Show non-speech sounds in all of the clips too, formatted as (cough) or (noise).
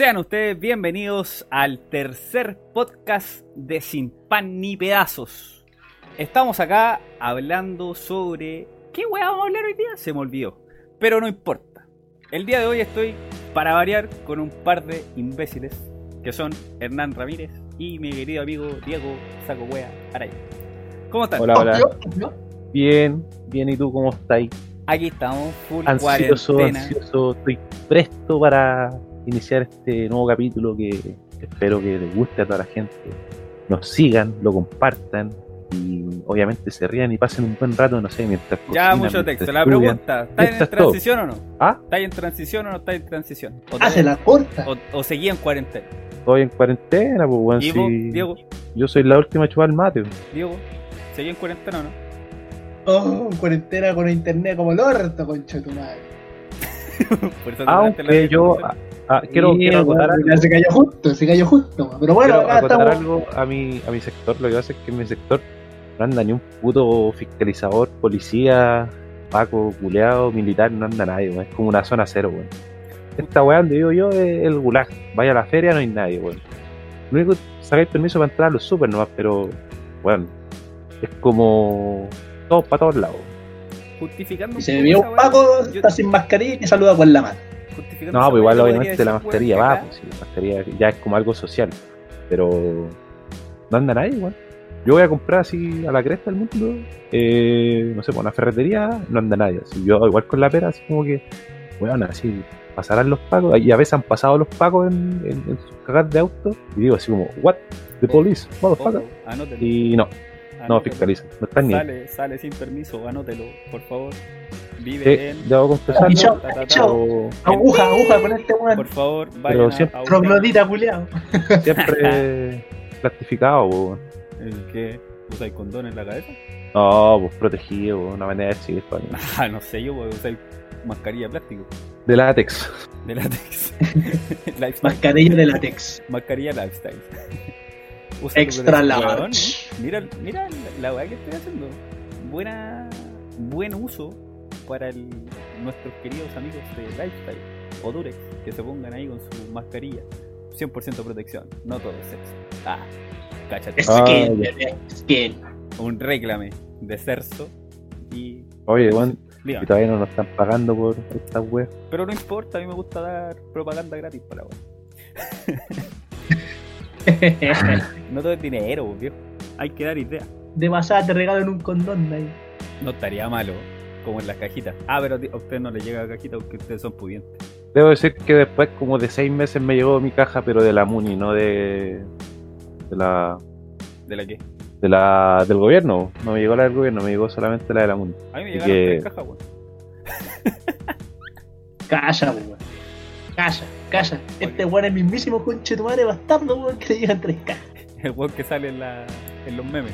Sean ustedes bienvenidos al tercer podcast de Sin Pan ni Pedazos. Estamos acá hablando sobre... ¿Qué weá vamos a hablar hoy día? Se me olvidó. Pero no importa. El día de hoy estoy, para variar, con un par de imbéciles, que son Hernán Ramírez y mi querido amigo Diego Saco Wea Araya. ¿Cómo están? Hola, hola. Bien, bien, ¿y tú cómo estás? Aquí estamos, full Ansioso, cuarentena. ansioso, estoy presto para iniciar este nuevo capítulo que espero que les guste a toda la gente. Nos sigan, lo compartan y obviamente se rían y pasen un buen rato, no sé, mientras Ya cocinan, mucho texto. La pregunta, ¿estás en Esto es todo. transición o no? ¿Ah? ¿Estáis en transición o no estáis en transición? ¿O, Ah, se la corta. o, o seguí en cuarentena? Estoy en cuarentena, pues bueno, ¿Y vos, si Diego? yo soy la última a chupar el mate. Diego, ¿seguí en cuarentena o no? Oh, cuarentena con internet como el orto, concha de tu madre. (laughs) Por eso te mandaste la Aunque yo. Ah, quiero, Sí, quiero acotar algo. se cayó justo, se cayó justo. Pero bueno, quiero acá acotar estamos. algo a mi, a mi sector. Lo que pasa es que en mi sector no anda ni un puto fiscalizador, policía, paco, culeado, militar, no anda nadie. Es como una zona cero, weón. Esta weá donde vivo yo es el gulag. Vaya a la feria, no hay nadie, weón. Lo único que sacáis permiso para entrar a los super nomás, pero, weón, es como todos para todos lados. Justificando Y se me vio un Paco, está sin mascarilla y te saluda con la mano. No, pues igual obviamente la weón, va, pues sí, la mascarilla ya es como algo social, pero no anda nadie, weón. Yo voy a comprar así a la cresta del mundo, eh, no sé, por una ferretería, no anda nadie. Así, yo igual con la pera, así como que, weón, así pasarán los pacos, y a veces han pasado los pacos en, en- en sus cagas de auto, y digo así como, what? The police, acá, motherfucker. anótelo, Y no, no anótelo. fiscalizan, no están ni ahí. Sale, sale sin permiso, anótelo, por favor. Vive Sí, en. debo pero Aguja, aguja con este Por weón. favor, Pero vayan siempre- a. Troglodita culiao. (laughs) siempre plastificado, weón. ¿El qué? ¿Usáis condón en la cabeza? No, pues protegido, weón, una manera de decir, weón. (laughs) Ah, no sé, yo voy a usar mascarilla de plástico, De látex. de látex. (laughs) Mascarilla de látex. Mascarilla lifestyle. Usa Extra large. weón. Mira, mira la weá que estoy haciendo. Buena, buen uso para el, nuestros queridos amigos de Lifestyle o Durex que se pongan ahí con su mascarilla. 100% protección, no todo es sexo. Ah, cáchate. Skin, ya. bebé, skin. Un réclame de Cerso y. Oye, y todavía no nos están pagando por estas weas. Pero no importa, a mí me gusta dar propaganda gratis para la weá. (laughs) No todo es dinero, viejo. Hay que dar ideas. De pasada te regalo en un condón ahí. No estaría malo, como en las cajitas. Ah, pero a usted no le llega cajita porque ustedes son pudientes. Debo decir que después como de seis meses me llegó mi caja, pero de la Muni, no de, de la ¿De la qué? de la del gobierno. No me llegó la del gobierno, me llegó solamente la de la Muni. A mí me llegaron que- tres cajas, weón. Calla, weón. Calla, calla. Este weón es mismísimo conche tu madre bastardo, weón, que le llegan tres cajas. El weón que sale en, la, en los memes.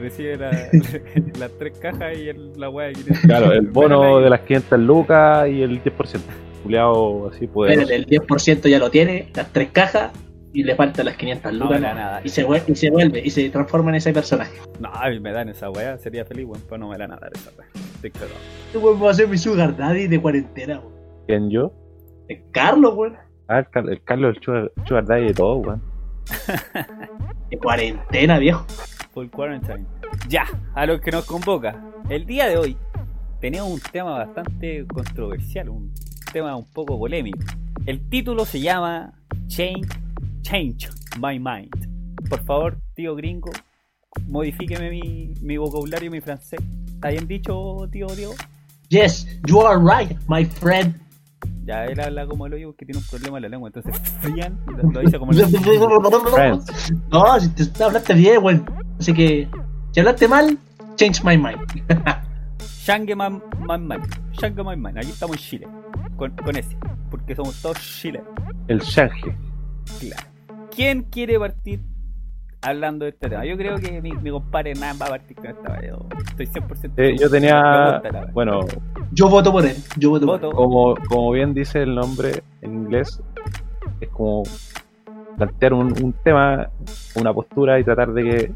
Recibe la- (laughs) las tres cajas y el, la weá que tiene. Claro, el bono de las 500 lucas y el 10%. Juliado así poderoso. Espérate, el 10% ya lo tiene, las tres cajas, y le faltan las 500 No lucas. nada. y, se vuelve, y se vuelve, y se transforma en ese personaje. No, a mí me dan esa weá, sería feliz, weón, pero no me la nada esa weá. Estoy cagado. Este weón va a ser mi sugar daddy de cuarentena, weón. ¿Quién yo? Es Carlos, weón. Ah, el, Car- el Carlos, el Sugar Sugar Daddy de todo, weón. De cuarentena, viejo. Full quarantine. Ya, a lo que nos convoca. El día de hoy tenemos un tema bastante controversial, un tema un poco polémico. El título se llama Change, Change My Mind. Por favor, tío gringo, modifíqueme mi, mi vocabulario y mi francés. ¿Está bien dicho, tío Diego? Yes, you are right, my friend. Ya él habla como el hoyo porque tiene un problema en la lengua, entonces frían y lo, dice como el... (laughs) No, si te hablaste bien, weón. Así que, si hablaste mal, change my mind. (laughs) Shange Man Man Man. Shange Man Man. Aquí estamos en Chile. Con, con ese. Porque somos todos chilenos. El Shange. Claro. ¿Quién quiere partir hablando de este tema? Yo creo que mi, mi compadre Hernán va a partir con esta. Yo estoy 100% Eh, yo tenía, bueno, Yo voto por él. Yo voto, Voto. como, como bien dice el nombre en inglés, es como plantear un, un tema, una postura y tratar de que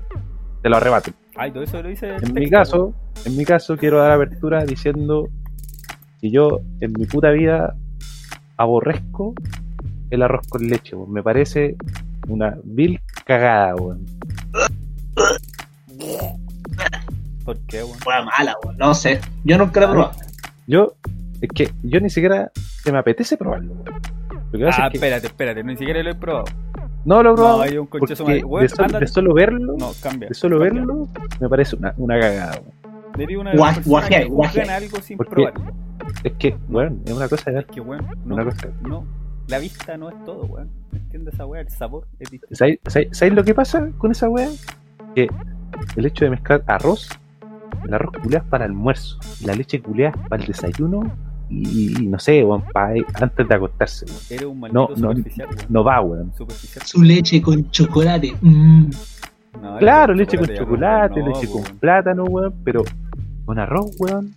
te lo arrebaten. Ay, todo eso lo dice. En mi caso, en mi caso quiero dar apertura diciendo que yo en mi puta vida aborrezco el arroz con leche. Me parece una vil cagada, weón. ¿Por qué, weón? Wea mala, weón. No sé. Yo nunca la he probado. Yo, es que yo ni siquiera se me apetece probarlo, weón. Ah, es que espérate, espérate, ni siquiera lo he probado. No lo he probado No, hay un porque de, sol- ándate. de solo verlo, No, cambia. de solo cambia. verlo, me parece una, una cagada, weón. Eres una Guaj- de las personas guajeai, que juzgan guajeai. algo sin Porque- probarlo. Es que, weón, es una cosa de Es que, weón, no, Una cosa. no, la vista no es todo, weón. ¿Entiendes esa weá? El sabor es distinto. ¿Sabéis, sabéis- sabéis lo que pasa con esa weá? Que el hecho de mezclar arroz, el arroz culeado es para almuerzo, y la leche culeada es para el desayuno, y, y no sé, weón, antes de acostarse, weón. Eres un maldito No, no, superficial, weón. no va, weón. Su leche con chocolate. Mm. No, Claro, leche con chocolate, no, leche con weón. plátano, weón, pero con arroz, weón.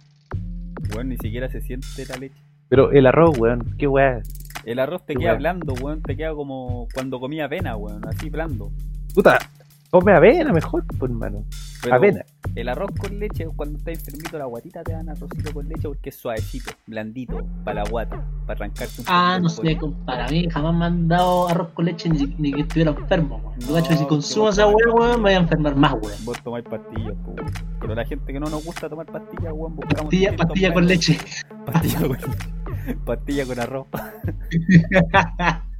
Weón, ni siquiera se siente la leche. Pero el arroz, weón, qué weá. El arroz te Qué queda weón. blando, weón. Te queda como cuando comía avena, weón. Así blando. Puta, come avena mejor, pues, hermano. Pero Avena. El arroz con leche, cuando estás enfermito, la guatita te dan arrocito con leche porque es suavecito, blandito, para la guata, para arrancarte un Ah, no sé, pollo. compadre. A mí jamás me han dado arroz con leche ni, ni que estuviera enfermo, weón. No, cacho si consumo esa weá, weón, me voy a enfermar más, weón. Vos tomáis pastillas, weón. Pero la gente que no nos gusta tomar pastillas, weón, buscamos. Pastilla, pastilla con leche. Pastilla con (laughs) Pastilla con arroz. (laughs)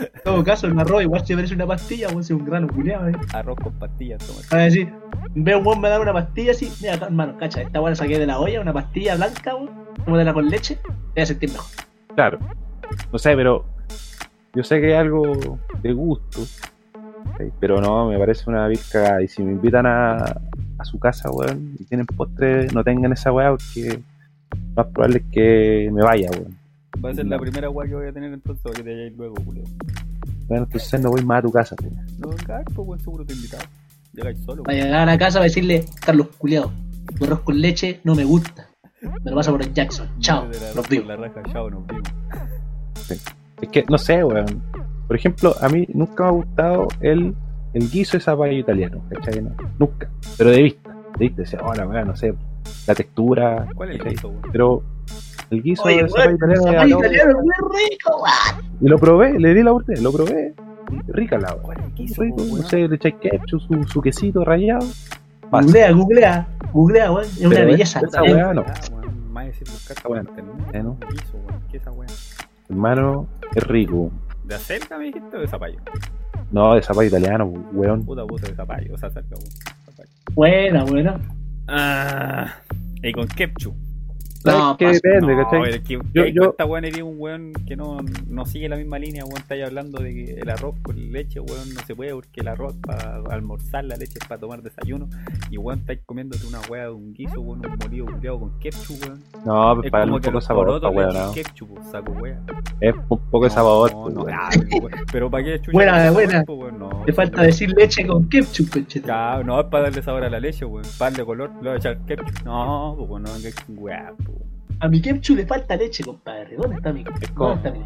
En todo caso, el arroz igual se merece una pastilla, weón, si es un grano culiado, eh. Arroz con pastillas, toma. A decir, veo un weón me da una pastilla así, mira, hermano, cacha, esta weón la saqué de la olla, una pastilla blanca, weón, como de la con leche, te voy a sentir mejor. Claro. No sé, pero yo sé que es algo de gusto. ¿sí? Pero no, me parece una cagada. Y si me invitan a, a su casa, weón, y tienen postre, no tengan esa weá porque más probable es que me vaya, weón. Va a ser la primera weá que voy a tener entonces para que te vayáis luego, culeo. Bueno, entonces no voy más a tu casa, weón. No vengas, pues weón, seguro te he invitado. Llegáis solo, Para llegar a la casa, para decirle, Carlos culiado, tu arroz con leche no me gusta. Me lo pasa por el Jackson. Chao, la raja, vimos. La raja, chao, nos vimos. Es que, no sé, weón. Por ejemplo, a mí nunca me ha gustado el, el guiso de zapallo italiano, ¿cachai? No, nunca. Pero de vista. De vista, decía, hola, weón, no sé, la textura. ¿Cuál es el guiso, weón? Pero el guiso Oye, de zapallo weón, italiano, zapallo italiano es muy rico, weón. y lo probé, le di la oportunidad, lo probé. Rica la weón. ¿Cuál es el guiso, Rico, weón? no sé, le echáis ketchup, su, su quesito rallado. Pasa. Googlea, googlea, googlea, weón. Es una belleza. esa Es- weá no. Ah, weón, más decir buscar Esa weá internet. Eh, ¿no? Guiso, weón. ¿Qué es esa weá? Hermano, es rico. ¿De acelga me dijiste o de zapallo? No, de zapallo italiano, weón. Puta puta de zapallo, o sea, acelga, weón. Buena, buena. Ah, y con ketchup. No, que depende, No, ¿cachai? que, Yo- yo- esta weón eres un weón que no, no sigue la misma línea, weón. Estáis hablando de que el arroz con leche, weón, no se puede porque el arroz para almorzar, la leche es para tomar desayuno. Y weón, estáis comiéndote una weá de un guiso, weón, un molido con ketchup, weón. No, pues Es para un poco de los sabor, porotos pa' le weón, no. ketchup, pues, saco weá. Es un poco de sabor, No, pues, no, weón. weón. Pero para qué chucha Buena, buena. pues, weón, no, Te falta no. decir leche con ketchup, conchete. Ya, no es para darle sabor a la leche, weón. Para darle color, le voy a echar ketchup. No, pues weón, no pues. A mi ketchup le falta leche, compadre. ¿Dónde está mi está mi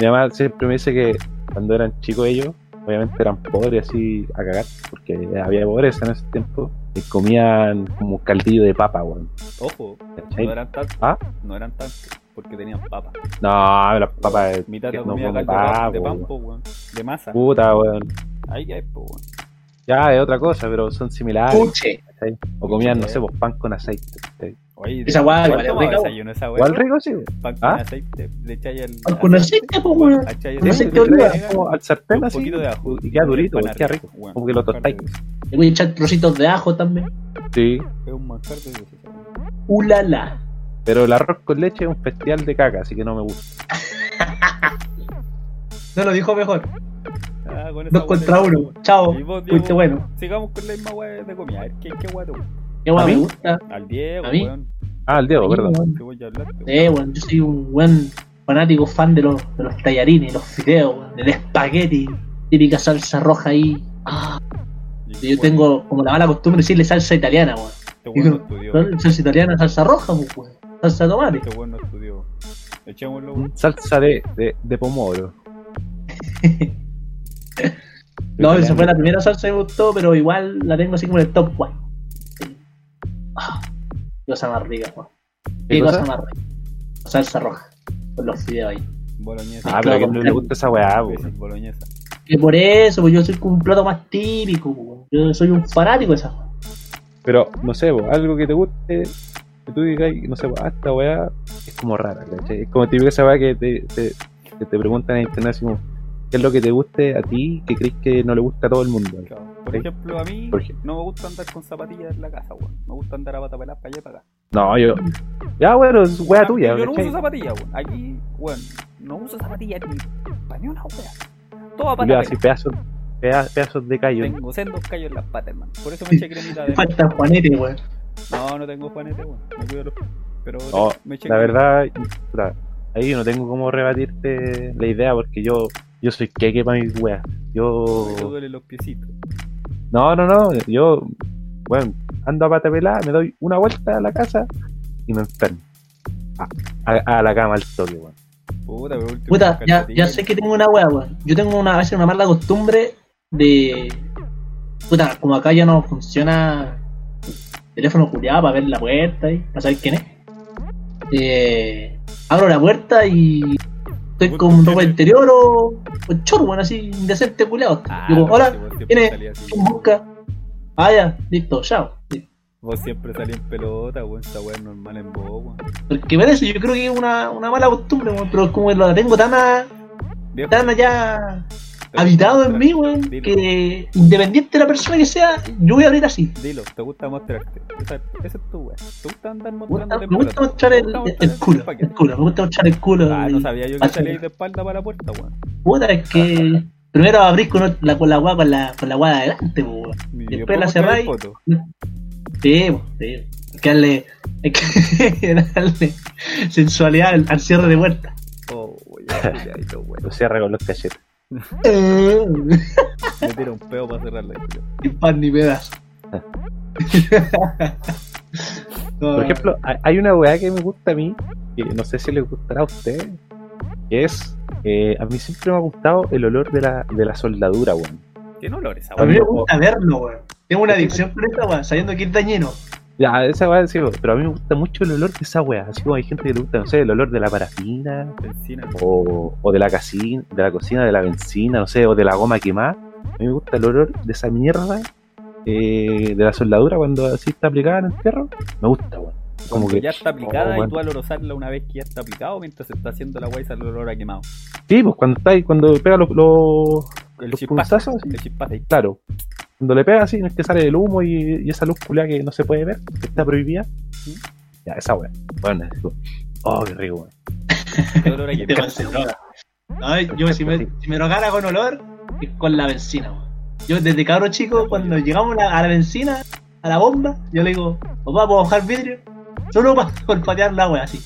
Mi mamá siempre me dice que cuando eran chicos ellos, obviamente eran pobres así a cagar, porque había pobreza en ese tiempo, y comían como caldillo de papa, weón. Ojo, ¿cachai? no eran tantos. ¿Ah? No eran tantos, porque tenían papa. No, las papas Mitad que de no caldo papa, de weón. De masa. Puta, weón. Ahí ya es, po, weón. Ya es otra cosa, pero son similares. Puche. ¿Cachai? O comían, no sé, pues, pan con aceite. ¿cachai? Oye, Esa ¿cuál igual es tomaba rica, desayuno esa weá? Igual rico, sí. Pan con ¿Ah? aceite, le echáis el. Pan con aceite, po, weón. Con aceite oliva. como al sartén un así, poquito de ajo. y queda durito, Pan queda rico. Como que lo tostáis. Le voy a echar trocitos de ajo también. Sí. Es un manjar de. Ulala. Pero el arroz con leche es un festival de caca, así que no me gusta. (laughs) No lo dijo mejor. Ah, con esa Dos contra uno. Chao. Y vos, Diego, Fuiste bueno. Sigamos con la misma weá de comida. A ver, ¿qué, qué weá te gusta? Qué weá ¿A me mí? gusta. Al Diego, ¿A mí? weón. Ah, el Diego, perdón. Eh, weón, yo soy un buen fanático fan de los, de los tallarines, los fideos, weón, del espagueti, típica salsa roja ahí. Ah, Y yo tengo como la mala costumbre de decirle salsa italiana, weón. Este weón no estudió. ¿No? Salsa italiana, salsa roja, pues, weón. Salsa de tomate. Este weón no estudió. Echémoslo, weón. Salsa de, de, de pomodoro. (laughs) (laughs) No, esa fue la primera salsa que me gustó, pero igual la tengo así como en el top 1. Ah, qué cosa más rica, weón. Qué ¿Qué cosa cosa? más rica. Salsa roja. Con los fideos ahí. Boloñesa. Ah, pero a quién no le gusta esa weá, weón. boloñesa. Que por eso, pues yo soy como un plato más típico, weón. Yo soy un fanático de esa weá. Pero, no sé, po, algo que te guste, que tú digas, no sé, po, ah, esta weá es como rara, ¿cachai? Es como típica esa weá que te, te, que te preguntan en internet, así como, ¿qué es lo que te guste a ti que crees que no le gusta a todo el mundo? Claro. Por Sí. ejemplo, a mí Por ejemplo. no me gusta andar con zapatillas en la casa, weón. Me gusta andar a pata pelada para allá y para acá. No, yo. Ya, bueno, es weá tuya, Yo no ¿cachai? uso zapatillas, weón. Aquí, weón, no uso zapatillas ni para ni una weá. Todo a pata pelada. así pedazos, peda- pedazos de callo. Tengo sendos callos en las patas, hermano. Por eso me eché cremita de. falta Juanete, weón. No, no tengo juanete, weón. Me cuido los pies. Pero No, me eché La cremita. verdad, ahí yo no tengo cómo rebatirte la idea porque yo yo soy queque para mis weas. Yo. Me duelen los piecitos. No, no, no. Yo, bueno, ando a pata pelada, me doy una vuelta a la casa y me enfermo. A, a- a la cama al toque, weón. Puta, pero último, Puta, ya, ya sé que tengo una weá, weón. Yo tengo una, a veces una mala costumbre de. Puta, como acá ya no funciona el teléfono culiado para ver la puerta y para saber quién es. Eh, abro la puerta y estoy con ropa interior o, o chorro, weón, así, indecente culiado. Ah, Digo, así. ¿quién busca? Ah, ya, listo, chao. Vos siempre salí en pelota, weón. Esa weá es normal en vos, weón. Porque parece, yo creo que es una, una mala costumbre, weón, pero como la tengo tan, a- Viejo, tan allá habitado en mí, weón, que independiente de la persona que sea, yo voy a abrir así. Dilo, te gusta mostrarte. Esa, esa es tu weá. Te gusta andar Me gusta, mostrándote en me gusta mostrar el, Te gusta el, mostrar el culo, el culo, me gusta mostrar el culo. Ah, y- no sabía yo que salíais de espalda para la puerta, weón. Puta, es que primero abrir con la, con la guá con la, con la guá de adelante, weón. Y Después la cerráis. Sí, sí. Hay que darle, hay que (laughs) darle sensualidad al, al cierre de puerta. Oh, weón, culiadito, (laughs) weón. Lo cierra con los cachetes. Me tira un peo para cerrar la historia. Ni pan ni pedazo. (laughs) Por ejemplo, hay- una weá que me gusta a mí, que no sé si le gustará a ustedes, que es, eh, a mí siempre me ha gustado el olor de la, de la soldadura, weón. ¿Qué olor esa a mí me weón? gusta verlo, weón. Tengo una adicción por esta weón, sabiendo que es dañino. Ya, esa weá sí, pero a mí me gusta mucho el olor de esa weá, así como hay gente que le gusta, no sé, el olor de la parafina, Benzina. o, o de la cocina, de la cocina, de la benzina, no sé, o de la goma quemada. A mí me gusta el olor de esa mierda eh, de la soldadura cuando así está aplicada en el fierro. Me gusta, weón. Como que ya está aplicada Oh, y tú al olorosarla una vez que ya está aplicado, mientras se está haciendo la weá y sale el olor a quemado. Sí, pues cuando está ahí, cuando pega los, los, El los El claro. Cuando le pega así, no es que sale el humo y, y esa luz culiada que no se puede ver, que está prohibida. Ya, esa weá. Bueno, es como, oh, qué rico, weón. (laughs) El olor a Te. No, yo si me, si me drogara con olor, es con la benzina, weón. Yo desde cabro chico, cuando llegamos a la, a la benzina, a la bomba, yo le digo, papá, ¿puedo bajar vidrio? Solo para (laughs) olfatear la wea así.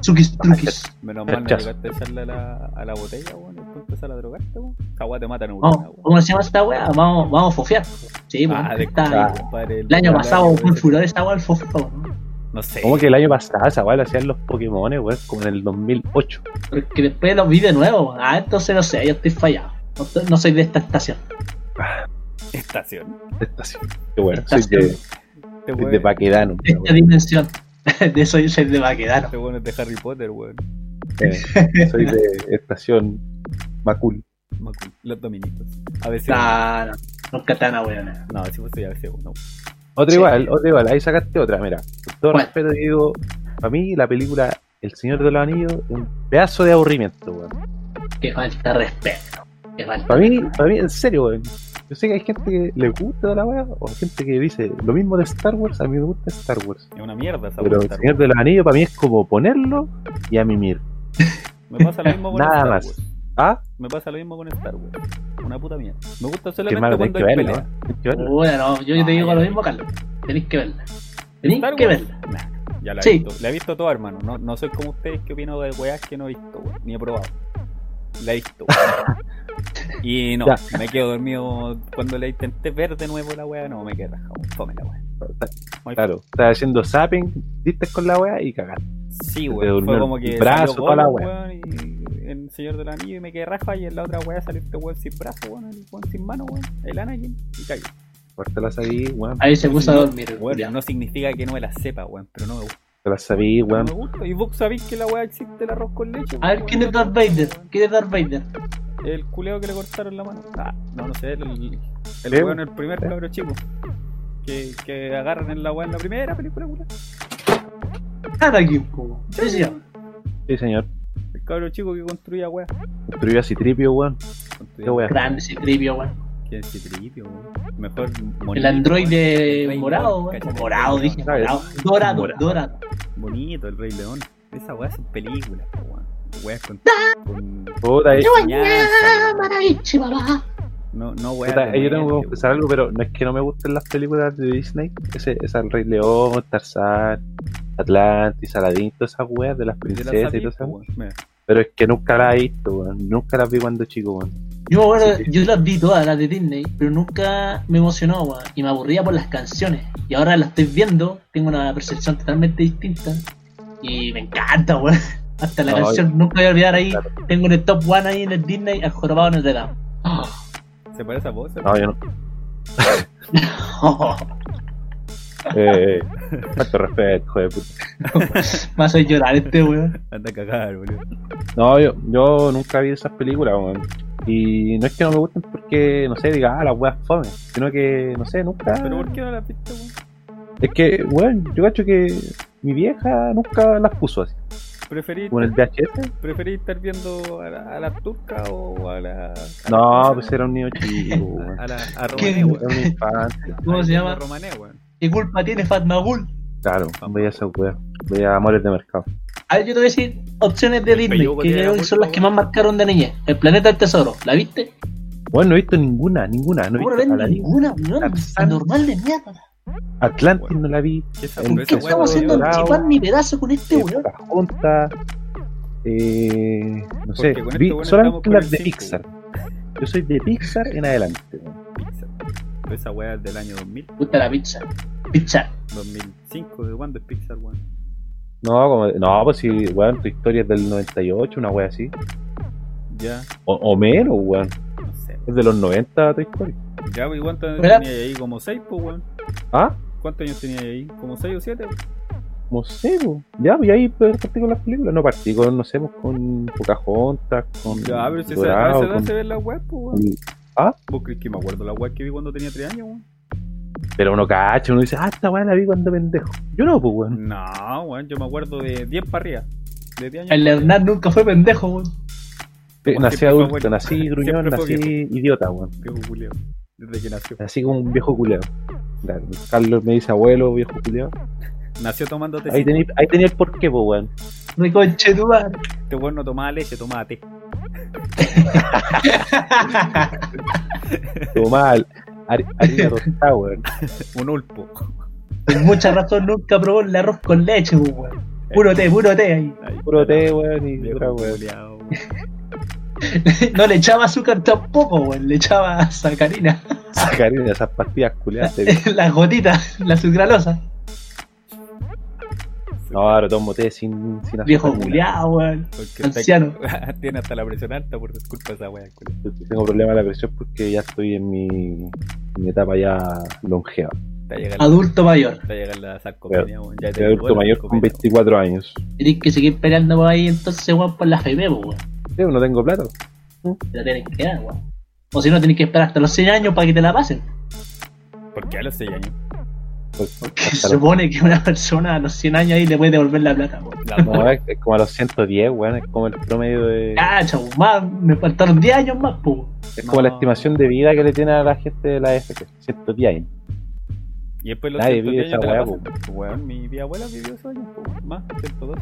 Ah, Chukis, truquis. Menos mal no llegaste a echarle a la, a la botella, weón, y después empezar a drogarte, weón. Weá te mata en Vamos, weón. ¿Cómo se llama esta wea? Vamos, vamos a fofear. Sí, Ah, de está- Ah. compadre. el año pasado weón, fue un furor esta wea el fofo, ¿no? No sé. Como que el año pasado esa weá la hacían los Pokémon, weón, como en el 2008. Porque después los vi de nuevo. Ah, entonces no sé, yo estoy fallado. No, estoy- no soy de esta estación. Estación. Estación. Qué bueno, soy Estación. de, soy weón de Paquedano. De esta dimensión. (laughs) De soy, soy de Baquedano. este weón es de Harry Potter, weón. Eh, soy de estación Macul. Macul, Los dominitos. A veces. Nah, no, nunca tan weón. No, si fuese a veces uno. Otra Sí. igual, otra igual, ahí sacaste otra, mira. Con todo ¿Cuál? respeto digo, para mí la película El Señor de los Anillos es un pedazo de aburrimiento, weón. Que falta respeto. Para mí, para mí, en serio, weón. Yo sé que hay gente que le gusta la weá, o gente que dice lo mismo de Star Wars, a mí me gusta Star Wars. Es una mierda esa Pero El Señor de los Anillos para mí es como ponerlo y a mimir. Me pasa lo mismo con Nada Star más. Wars. ¿Ah? Me pasa lo mismo con Star Wars. Una puta mierda. Me gusta solamente malo, cuando que hay verla. pelea. ¿eh? Tenés que verla. Bueno, no, yo, yo te digo lo mismo, Carlos. Tenéis que verla. Tenéis que verla. nah, ya la he Sí. visto. La he visto toda, hermano. No, no soy como ustedes que opino de weas que no he visto, weón, ni he probado. La he visto. weón. y no, Ya. me quedo dormido cuando la intenté ver de nuevo la wea. No, me quedé rajado. Fome la wea. Muy Claro, estás haciendo zapping, diste con la weá y cagaste. Sí, weón. durmió Fue como que brazo, salió toda la y el Señor del Anillo y me quedé raja y en la otra wea salió este weón sin brazo, weón, el weón sin mano, weón, el Anakin y cayó. Ahí, weón. Ahí se puso a dormir. weón, ya. no significa que no me la sepa, weón, pero no me gusta. Te la sabí, weón. me gusta. ¿Y vos sabéis que la weá existe el arroz con leche? A ver, weón? ¿quién es Darth Vader? ¿Quién es Darth Vader? El culeo que le cortaron la mano. Ah, no, no sé, el, el, el weón, el primer cabro chico. Que, que agarran en la weá en la primera película, weón. Anakin, po. ¿Qué decía? Sí, señor. El cabro chico que construía weá. Weón. Construía Qué weá. Grande ese tripio, weón. ¿Quién es ese? Mejor El monito, androide El morado, Morado, dije, morado. Dorado, Morado. dorado. Bonito, el Rey León. Esa weá son películas, weón. Weas con. con Puta. No, no weas. puta, yo tengo que confesar algo, pero no es que no me gusten las películas de Disney. Ese, esa El Rey León, Tarzán, Atlantis, Aladdin, todas esas weas de las princesas y todas esas weas. Pero es que nunca las he visto, weón. Nunca las vi cuando chico, weón. Yo me acuerdo, Sí, sí. yo las vi todas, las de Disney, pero nunca me emocionó, weón. Y me aburría por las canciones. Y ahora las estoy viendo, tengo una percepción totalmente distinta. Y me encanta, weón. (laughs) Hasta la No, canción, nunca voy a olvidar ahí. Claro. Tengo en el top one ahí en el Disney al jorobado en el de Dame. (gasps) ¿Se parece a vos? No, yo no. Eh, (laughs) eh, falta de respeto, joder, puta. (laughs) Me hace llorar este weón. Anda a cagar, boludo. No, yo, yo nunca vi esas películas, weón. Y no es que no me gusten porque, no sé, diga, ah, las weas fome. Sino que, no sé, nunca. ¿Pero por qué no la viste, weón? Es que, weón, yo cacho que mi vieja nunca las puso así. ¿Preferís, Con el VHS. preferís estar viendo a la, a la turca o a la. a No, ¿cómo pues era un niño chico, (laughs) weón. A la. A ¿Qué? Romané, weón. Era. ¿Cómo se llama? Romané, weón. ¿Qué culpa tiene Fatmagul? Claro, veía esa wea. Veía Amores de Mercado. A ver, yo te voy a decir opciones de Disney, que creo son las que más marcaron de niñez. El planeta del tesoro, ¿la viste? Bueno, no he visto ninguna, ninguna. No he ¿Cómo no visto ves Aladdin. ninguna, weón? Normal de mierda. Atlantis no la vi. ¿Qué esa- ¿En ¿Qué estamos haciendo chipar ni pedazo con este weón? Eh, no sé, Porque vi este solamente las de cinco, Pixar. Yo soy de Pixar en adelante. Pixar. Esa weá es del año 2000, Puta la pizza. Pizza. 2005. ¿De cuándo es Pixar, weón? No, como, no, pues si, weón, tu historia es del 98, una wea así. Ya, O, o menos, weón. no sé. Es de los 90 tu historia. Ya, pues, ¿cuántos años tenía ahí? Como 6, pues, weón. Ah, ¿Cuántos años tenía ahí? ¿Como 6 o 7? no sé, po. Ya, pues y ahí pues, partí con las películas. No partí con, no sé, pues, con Pocahontas, con Ya, pero si se, a Dorado, esa edad con- se ven las weas, pues, weón. Ah, ¿Vos crees que me acuerdo la wea que vi cuando tenía 3 años, weón? Pero uno cacha, uno dice, ah, esta weá la vi cuando pendejo. Yo no, pues, weón. No, weón, yo me acuerdo de 10 para arriba. De 10 años. El Hernán nunca fue pendejo, weón. Nací adulto, bueno. nací (laughs) gruñón, nací idiota, weón. Viejo culeo. Desde que nació. Así como un viejo. Claro, Carlos me dice abuelo, viejo culeado. Nació tomando té. Ahí tenía, ahí tenía el porqué, pues, weón. Reconche tu madre. Este weón no tomaba leche, tomaba té. (laughs) Har- harina tostada, (laughs) weón. Un ulpo. Con mucha razón nunca probó el arroz con leche, pues, weón. Puro té, puro té ahí. Puro té, weón, y otra weón. (laughs) No le echaba azúcar tampoco, weón. Le echaba sacarina. Sacarina, esas pastillas culiadas. te- (laughs) Las gotitas, la sucralosa. No, ahora tomo té sin, sin azúcar Viejo culiao, weón. Porque está- Anciano. (laughs) Tiene hasta la presión alta por culpa de esa weá, culiao. Tengo problemas de la presión porque ya estoy en mi, en mi etapa ya longeva. Te va a llegar la- Adulto mayor. te llegar la sarcopenia, weón. Ya te Soy adulto mayor con sarcopenia, 24 años. Tenés que seguir peleando por ahí entonces, weón, por la pues, weón. Sí, no tengo plata. Te la tenés que dar, weón. O si no, tenés que esperar hasta los 100 años para que te la pasen. weón. ¿Por qué a los 6 años? Pues, Porque se supone que una persona a los 100 años ahí le puede devolver la plata, weón. La no, es, como a los 110, weón. Es como el promedio de. Ah, chavo, más, me faltaron 10 años más, pues. Es como la estimación de vida que le tiene a la gente de la FP. 110 años. Y después los Nadie 110 vive años weá, Weón, mi mi abuela vivió esos años, po, más, 102.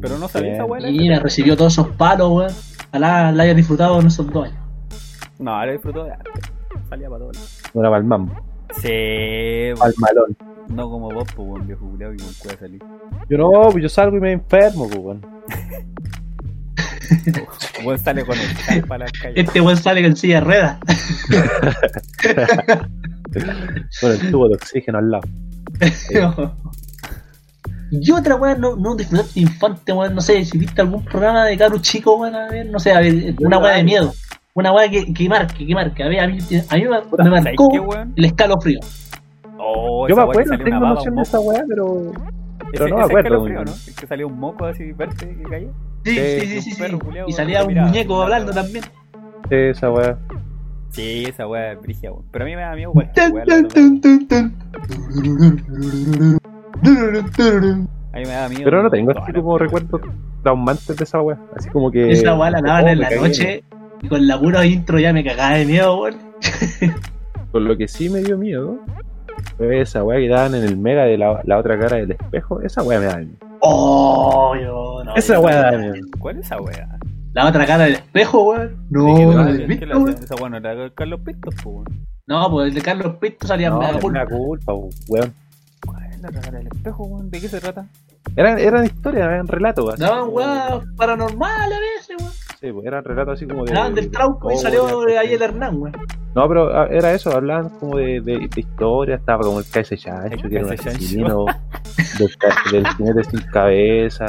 Pero no sabía esa weá. Mira, recibió todos esos palos, weón. Ojalá la haya disfrutado en esos dos años. No, ahora disfrutó de arte. Salía para todos. No era para el mambo, Sí, para el malón. No como vos, pues, buen viejo culiao, y con cueva salir. Yo no, pues yo salgo y me enfermo, pues, weón. Buen sale con el sal para la calle. Este weón sale con silla de ruedas. (laughs) Con el tubo de oxígeno al lado. (laughs) y otra weón, no, no disfrutaste de infante, weón. No sé si viste algún programa de caro chico, weón. A ver, no sé, a ver, una weá de miedo. Una weá que, que marque, que marque. A ver, a mí, a mí me, me ¿Sabes marcó qué, weón? el escalofrío. Oh, Yo me acuerdo, tengo noción de esa weá, pero. Pero Ese- no me acuerdo. El que salía un moco así verde que caía. Sí, Sí, sí, sí, sí, sí. Y salía un muñeco hablando la- también. Esa weá. Sí, esa weá es brígida, weón. Pero a mí me da miedo cualquier weá. A mí me da miedo. Pero no tengo así como recuerdos traumantes de esa weá. Así como que. Esa weá la daban en la noche y con la pura intro ya me cagaba de miedo, weón. Con lo que sí me dio miedo esa weá que daban en el mega de la, la otra cara del espejo. Esa weá me da miedo. Oh, yo no. Esa yo weá no. da miedo. ¿Cuál es esa weá? La otra cara del espejo, weón. No, ¿De qué ¿no trata? la has ¿Qué visto, la- weón? Esa weá no era de Carlos Pinto, weón. No, pues el de Carlos Pinto salía No, mega una culpa, weón. ¿Cuál es la cara del espejo, weón? ¿De qué se trata? Eran, eran historias, eran relatos. así Daban como- weas paranormales a veces, weón. Sí, pues eran relatos así como de. Daban del trauco y salió ¿cachai? ahí el Hernán, weón. No, pero ah, era eso, hablaban como de, de, de historia, estaba como el KS Chancho, El que era un asesino, del, del jinete sin cabeza.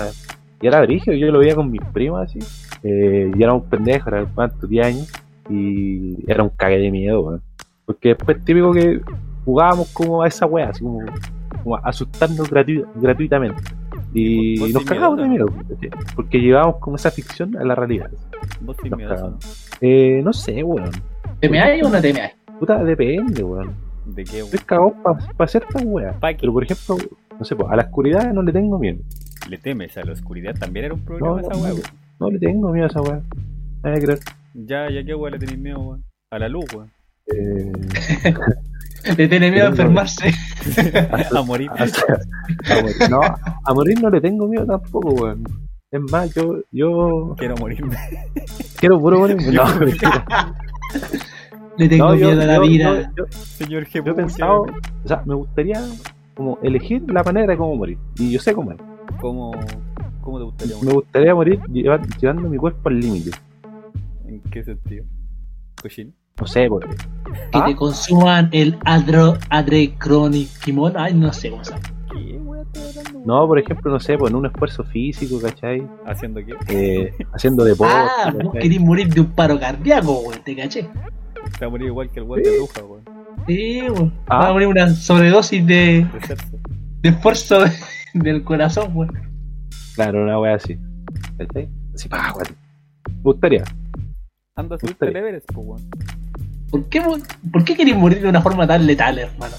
Y era brígido, yo lo veía con mis primas así. Eh, y era un pendejo, era cuánto, 10 años. Y era un cague de miedo, weón. Porque después típico que jugábamos como a esa wea, así como, como a asustarnos gratu- gratuitamente. Y, nos sin cagábamos de miedo, porque llevábamos como esa ficción a la realidad. Vos sin miedo, eso, ¿no? cagamos. Eh, no sé, weón. ¿Te me hay o no te me hay? Puta, depende, weón. ¿De qué, Estoy weón? cagado para hacer tan weá. ¿Pa'? Pero por ejemplo, no sé, pues, a la oscuridad no le tengo miedo. ¿Le temes a la oscuridad? También era un problema No, esa no. weón. No le tengo miedo a esa weá. Nada que creer. Ya, ya qué weá le tenéis miedo, weón. A la luz, weón. Eh, (laughs) Le tiene miedo a enfermarse. (laughs) a morir. (laughs) a. No, a morir no le tengo miedo tampoco, weón. Es más, yo, yo Quiero morirme. quiero puro morirme. No. Le tengo No, yo, miedo a la yo- vida. yo- Señor yo he pensado, o sea, me gustaría como elegir la manera de cómo morir. Y yo sé cómo es. ¿Cómo, ¿Cómo te gustaría Me morir? gustaría morir lleva- llevando mi cuerpo al límite. ¿En qué sentido? ¿Cochino? No sé, pues. Que ¿Ah? te consuman el adro, adrecroniquimol. Ay, no sé cómo se. No, por ejemplo, no sé, pues en un esfuerzo físico, ¿cachai? ¿Haciendo qué? Eh, haciendo deporte. Ah, vos ¿cachai? querís morir de un paro cardíaco, weón. ¿Te caché? Se va a morir igual que el weón de Bruja, weón. Sí, weón. Ah. Va a morir una sobredosis de, De esfuerzo de- del corazón, weón. Claro, una wea así. ¿Cachai? Así, pa. Me gustaría. Anda a subirte el Everest, pues, weón. ¿Por qué, ¿Por qué querés morir de una forma tan letal, hermano?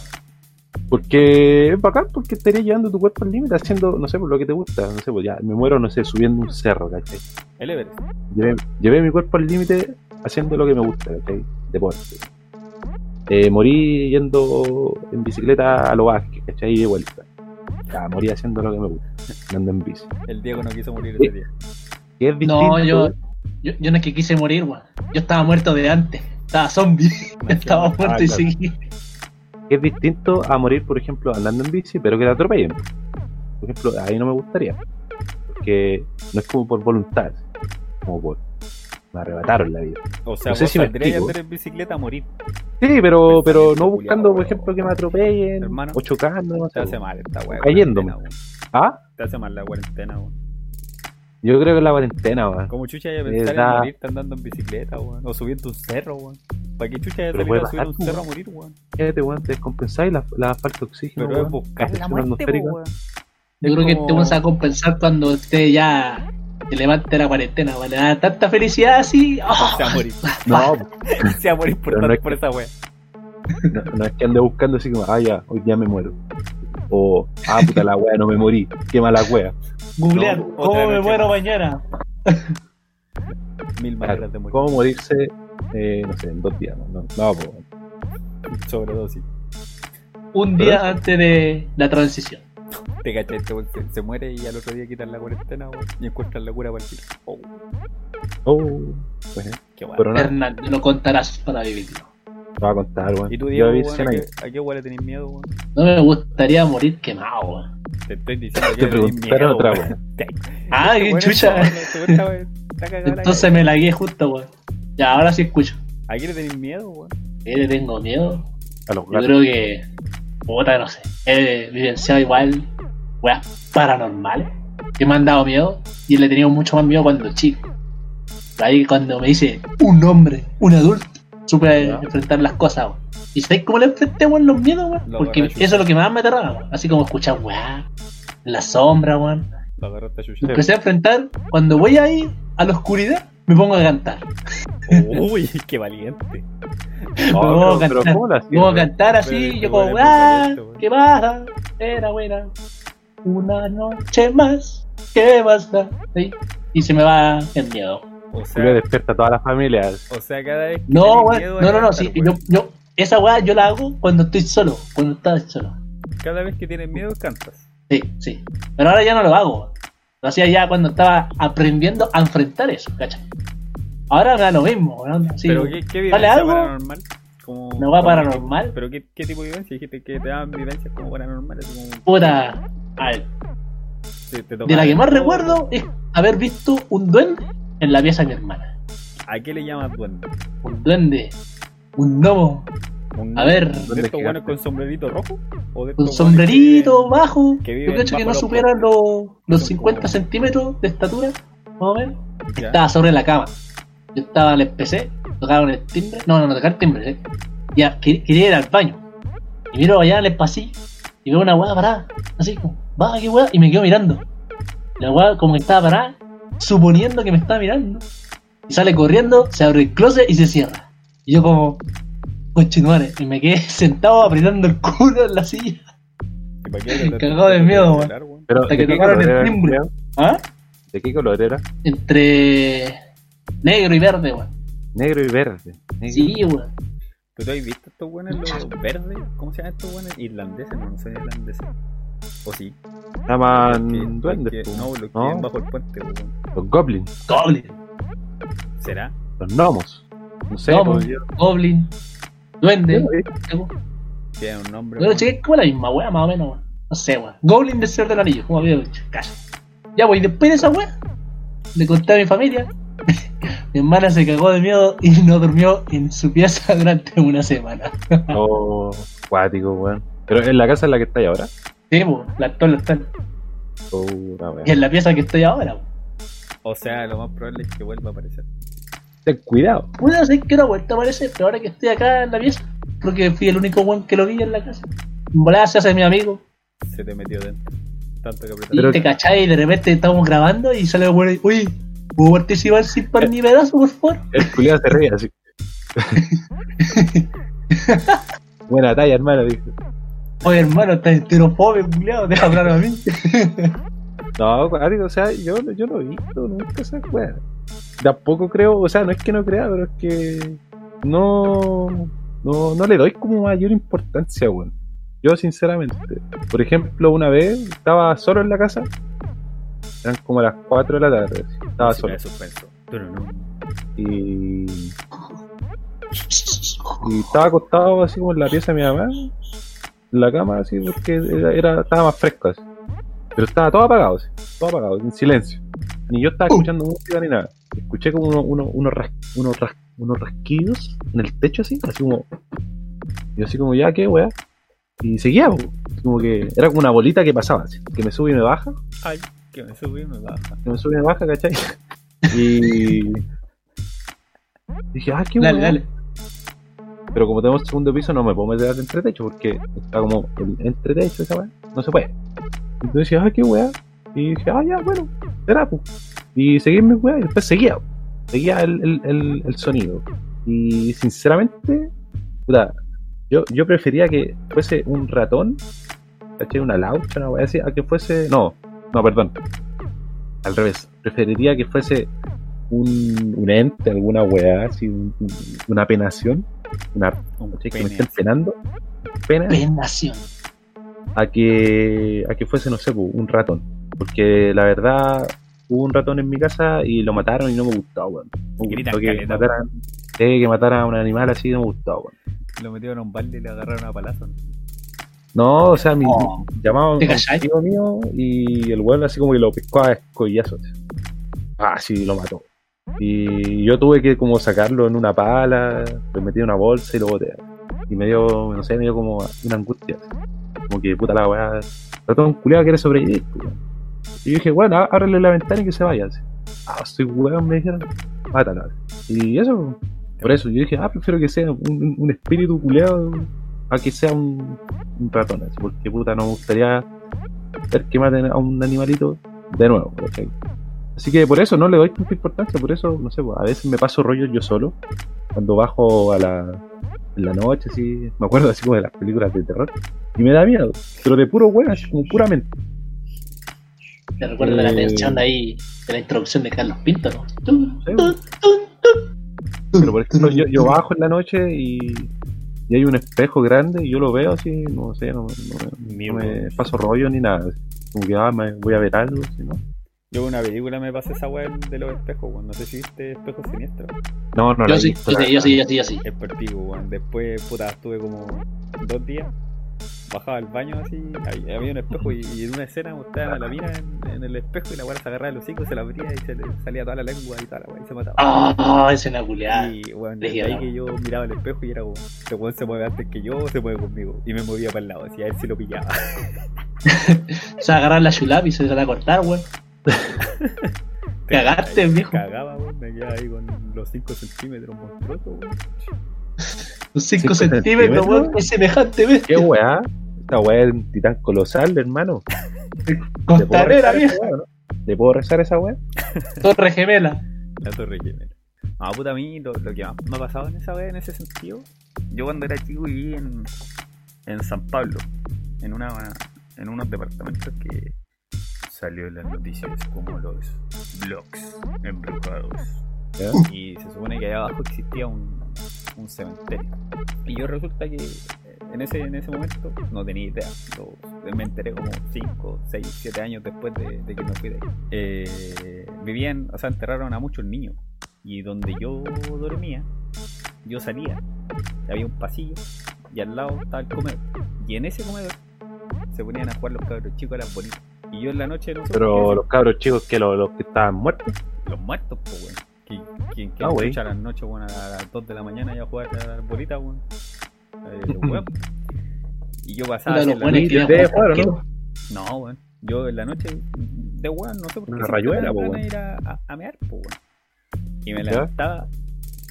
Porque es bacán, porque estaría llevando tu cuerpo al límite haciendo, no sé, por lo que te gusta. No sé, pues ya me muero, no sé, subiendo un cerro, ¿cachai? El Everest. Llevé, llevé mi cuerpo al límite haciendo lo que me gusta, ¿cachai? Deporte. Eh, morí yendo en bicicleta a lo Vázquez, ¿cachai? Y de vuelta. Ya, morí haciendo lo que me gusta, andando en bici. El Diego no quiso morir Sí. ese día. Que es distinto, No, yo, yo, yo no es que quise morir, weón. Yo estaba muerto de antes. Estaba zombie. (laughs) estaba muerto Ah, y claro. seguí. es distinto a morir, por ejemplo, andando en bici, pero que te atropellen. Por ejemplo, ahí no me gustaría. Porque no es como por voluntad, como por. Me arrebataron la vida. O sea, No sé vos si me andar en bicicleta a morir. Sí, pero, pero no buscando, por ejemplo, que me atropellen Hermano. o chocando. No Te sé, hace mal esta weá. Cayéndome. Ah, Te hace mal la cuarentena, weón. Yo creo que es la cuarentena, weón. Como chucha ya pensar en Verdad. morirte andando en bicicleta, weón. O subiendo un cerro, weón. ¿Para qué chucha ya salir a subir un pues, cerro a weón. morir, weón? Fíjate, weón, te descompensáis la, la falta de oxígeno. Pero es weón, buscar la muerte, weón. Yo Es creo que te vas a compensar cuando usted ya se levante la cuarentena, weón. Le da tanta felicidad así. ¡oh! Se va a morir. (laughs) No, Se va a morir por, no tanto- es por esa weá. no, no es que ande buscando así como, ah, ya, hoy ya me muero. O, ah, puta la wea, no me morí. Qué mala wea. Googlear. No, ¿Cómo me muero mañana? (laughs) Mil Claro, maneras de morir. ¿Cómo morirse, eh, no sé, en dos días? No, no, po, Sobredosis. Un día antes de la transición. Te cachai, este se, se muere y al otro día quitan la cuarentena. Y encuentran la cura para el tiro. Oh, Oh, pues, eh, qué pero nada, Hernán, lo contarás para vivirlo. Te voy a contar, weón. ¿Y tú, Yo Diego, 100 a qué, a qué weá le tenés miedo, weón? No me gustaría morir quemado, weón. Te estoy diciendo que Te preguntaron otra weón. (laughs) Ah, este qué chucha. este Entonces me lagué justo, weón. Ya, ahora sí escucho. ¿A qué le tenés miedo, weón? ¿Qué le tengo miedo? A los Yo gatos. creo que. Puta, no sé. He vivenciado igual weas paranormales que me han dado miedo y le he tenido mucho más miedo cuando chico. Ahí cuando me dice un hombre, un adulto, supe Ya. enfrentar las cosas, weón. ¿Y sabéis cómo le enfrenté, weón, los miedos, weón? Lo Porque eso es lo que más me aterraba, weón. Así como escuchar weá. en la sombra, weón. Empecé a enfrentar. Cuando voy ahí a la oscuridad, me pongo a cantar. Uy, (laughs) qué valiente. Me pongo a pero, cantar. ¿cómo la Me pongo a cantar así, yo como, weón ah, ¿qué pasa? Era buena. Una noche más, ¿qué pasa? Sí, Y se me va el miedo. O Julio sea, despierta a todas las familias. o sea, cada vez que No, tenés weón, miedo no, no, no, sí, yo, yo, esa weá yo la hago cuando estoy solo, cuando estás solo. Cada vez que tienes miedo, cantas. Sí, sí. Pero ahora ya no lo hago. Lo hacía ya cuando estaba aprendiendo a enfrentar eso, ¿cachai? Ahora me da lo mismo, ¿no? Así, Pero ¿qué, qué ¿Vale vivencia algo? paranormal? Como, ¿Una weá paranormal? ¿Pero qué, qué tipo de vivencia? Dijiste que te daban vivencias como paranormales. Como, Puta. A ver, te de la que más recuerdo es haber visto un duende en la pieza de mi hermana. ¿A qué le llamas duende? Un duende, un gnomo, Un- A ver. ¿De estos buenos con sombrerito rojo? ¿O de buenos sombrerito bajo. que Yo creo que no superan los, los Son 50 como- centímetros de estatura, más o menos. que- ya? Estaba sobre la cama. Yo estaba, le empecé, tocaron el timbre. No, no, no tocar el timbre, ¿eh? Ya, que- quería ir al baño. Y miro allá en el pasillo y veo una weá parada. Así como, va, qué weá. Y me quedo mirando. La weá como que estaba parada, suponiendo que me estaba mirando. Y sale corriendo, se abre el closet y se cierra. Y yo como, cochinuare. Y me quedé (laughs) sentado apretando el culo en la silla. ¿Y para qué te- Cagado de miedo, weón. Hasta ¿de que tocaron el timbre. ¿Ah? ¿De qué color era? Entre negro y verde, weón. Negro y verde. Negro. Sí, weón. ¿Pero tú has visto estos buenos los verdes? ¿Cómo se llaman estos buenos? Irlandeses, no, no son irlandeses. ¿O sí? Llaman Que- duendes. que- no, los que ¿no? viven bajo el puente, weón. Los goblins, Goblin. ¿Será? los gnomos. No sé, Gnomos. pues, Goblin, Duende. eh, Tiene un nombre. Bueno, chequé como la misma wea, más o menos. weón. No sé, weón. Goblin del Señor del Anillo, como había dicho. Calla. Ya, pues, y después de esa wea, le conté a mi familia. (laughs) mi hermana se cagó de miedo y no durmió en su pieza durante una semana. (laughs) Oh, cuático, weón. Pero en la casa en la que estáis ahora. Sí, pues, la actual, la actual. Y en la pieza que estoy ahora, weón. O sea, lo más probable es que vuelva a aparecer. Ten cuidado. Pude ser que no ha vuelto a aparecer, pero ahora que estoy acá en la pieza, creo que fui el único weón que lo vi en la casa. Volada se hace mi amigo. Se te metió dentro. Tanto que apretar. Y Pero- te cachai y de repente estamos grabando y sale el y, uy, ¿puedo participar sin par ni pedazo, por favor? (laughs) El culiado se ríe así. (laughs) Buena talla, hermano, dijo. Oye, hermano, estás enterophobe, culiado, deja hablar a mí. (laughs) No, cuático, o sea, yo, yo no he visto nunca esa weá. Tampoco creo, o sea, no es que no crea, pero es que no, no, no le doy como mayor importancia, weón. Yo, sinceramente, por ejemplo, una vez estaba solo en la casa, eran como las 4 de la tarde, estaba solo. de suspenso. Pero no. Y, y estaba acostado así como en la pieza de mi mamá, la cama, así, porque era, era- estaba más fresco así. Pero estaba todo apagado, así, todo apagado, en silencio. Ni yo estaba escuchando música ni nada. Escuché como uno- uno- unos, ras- unos, ras- unos rasquidos en el techo así, así como. Y yo así como, ya, ¿qué, weá? Y seguía, como que era como una bolita que pasaba, así, que me sube y me baja, Ay, que me subí y me baja. que me sube y me baja, ¿cachai? (laughs) Y. (laughs) Dije, ah, qué Dale, weá. dale. Pero como tenemos segundo piso, no me puedo meter al entretecho porque está como el entretecho esa weá. No se puede. Entonces dije, ah, qué weá. Y dije, ah, ya, bueno, será, pues. Y seguí mi weá y después seguía. Seguía el, el, el, sonido. Y sinceramente, puta, yo, yo prefería que fuese un ratón, ¿cachai? Una laucha, una weá así, a que fuese. No, no, perdón. Al revés. Preferiría que fuese un, un ente, alguna weá, así, un- una penación, una Un ¿cachai? que me estén penando, pena, Penación. a que a que fuese, no sé, un ratón. Porque la verdad, hubo un ratón en mi casa y lo mataron y no me gustó, weón. No me Gritan gustó que mataran, sí, que mataran a un animal así no me gustó, weón. Lo metieron a un balde y le agarraron a palazo. No, o sea, mi, Oh. llamaban ¿Te a un tío mío y el weón así como que lo pescó a escollazos. Ah, sí, lo mató. Y yo tuve que como sacarlo en una pala, lo metí en una bolsa y lo boté. Y me dio, no sé, me dio como una angustia. Como que puta la weá. Ratón culiado quiere sobrevivir. pues, weón. Y yo dije, bueno, ábrele la ventana y que se vaya. así. Ah, soy weón, me dijeron. Mátala. Y eso, por eso, yo dije, ah, prefiero que sea un, un- un espíritu culiado a que sea un, un ratón. así, Porque puta, no me gustaría ver que maten a un animalito de nuevo, ¿cachai? Así que por eso no le doy tanta importancia, por eso, no sé, pues, a veces me paso rollos yo solo, cuando bajo a la, en la noche, así, me acuerdo así como de las películas de terror, y me da miedo, pero de puro weón, así como puramente. Te recuerdo de la Eh. canción de ahí, de la introducción de Carlos Pinto, ¿no? Sí. Pero por ejemplo, yo, yo bajo en la noche y, y hay un espejo grande y yo lo veo así, no sé, no, no- no me paso rollo ni nada. Como que ah, me voy a ver algo, si no. Yo una película me pasé esa weá de los espejos, weón. No sé si viste espejos siniestros. No, no Yo he sí, visto, yo sí, yo sí, yo sí, yo sí. Es partido, weón. Después, puta, estuve como dos días. Bajaba al baño así, ahí había un espejo y, y en una escena mostraban a la mina en, en el espejo y la weá se agarraba el hocico, se la abría y se le salía toda la lengua y toda la weá y se mataba. Ah, escena culiada. Y bueno, desde ahí que yo miraba el espejo y era como, este weón se mueve antes que yo o se mueve conmigo. Y me movía para el lado, así a ver si lo pillaba. (laughs) O sea, agarrar la chulap y se la cortar, weón. (laughs) Cagaste, viejo. Cagaba, weón, me quedaba ahí con los 5 centímetros monstruosos, weón. Los 5 Cinco centímetros, weón, es semejante. ¿Qué weá? Esta weá es un titán colosal, hermano. ¿Le puedo Costanera, no? ¿Le puedo rezar esa weá? Torre gemela. La torre gemela. Ah, puta, a mí lo, lo que más me ha pasado en esa vez, en ese sentido, yo cuando era chico viví en, en San Pablo, en una en unos departamentos que salió en las noticias como los blogs embrujados. Y se supone que allá abajo existía un, un cementerio. Y yo resulta que eh, en ese, en ese momento no tenía idea. Lo- me enteré como 5, 6, 7 años después de, de que me fui de ahí. Eh, vivían, o sea, enterraron a muchos niños. Y donde yo dormía, yo salía. Había un pasillo y al lado estaba el comedor. Y en ese comedor se ponían a jugar los cabros chicos a las bolitas. Y yo en la noche no Pero los cabros chicos que los, los que estaban muertos. los muertos, pues, weón. ¿Quién, quién, quién Ah, escucha a las noches, weón, a las 2 de la mañana y a jugar a las bolitas, weón? Eh. (laughs) Y yo pasaba así los en la buenos de jugar ¿no? No, weón. Yo en la noche, de weón, no sé por qué. Una rayuela, weón. ir a, a, a mear, po, weón. Y me ¿Ya? levantaba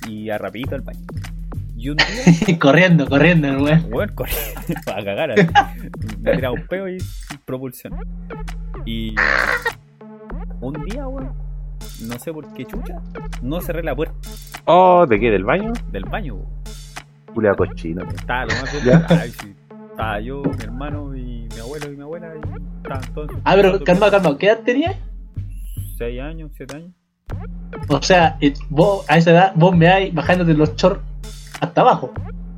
y a rapidito al baño. Y un día, (laughs) corriendo, corriendo, el weón. weón, corrí (laughs) a cagar. Me tiraba un peo y propulsión. Y un día, weón, no sé por qué chucha, no cerré la puerta Oh, ¿de qué? ¿Del baño? del baño, weón. Culea cochino. Estaba lo más. Ay, sí. Estaba yo, mi hermano y mi abuelo y mi abuela y estaban todos. Ah, pero calma, calma, ¿qué edad tenías? Seis años, siete años. O sea, eh, vos a esa edad, vos me vais bajándote los shorts hasta abajo.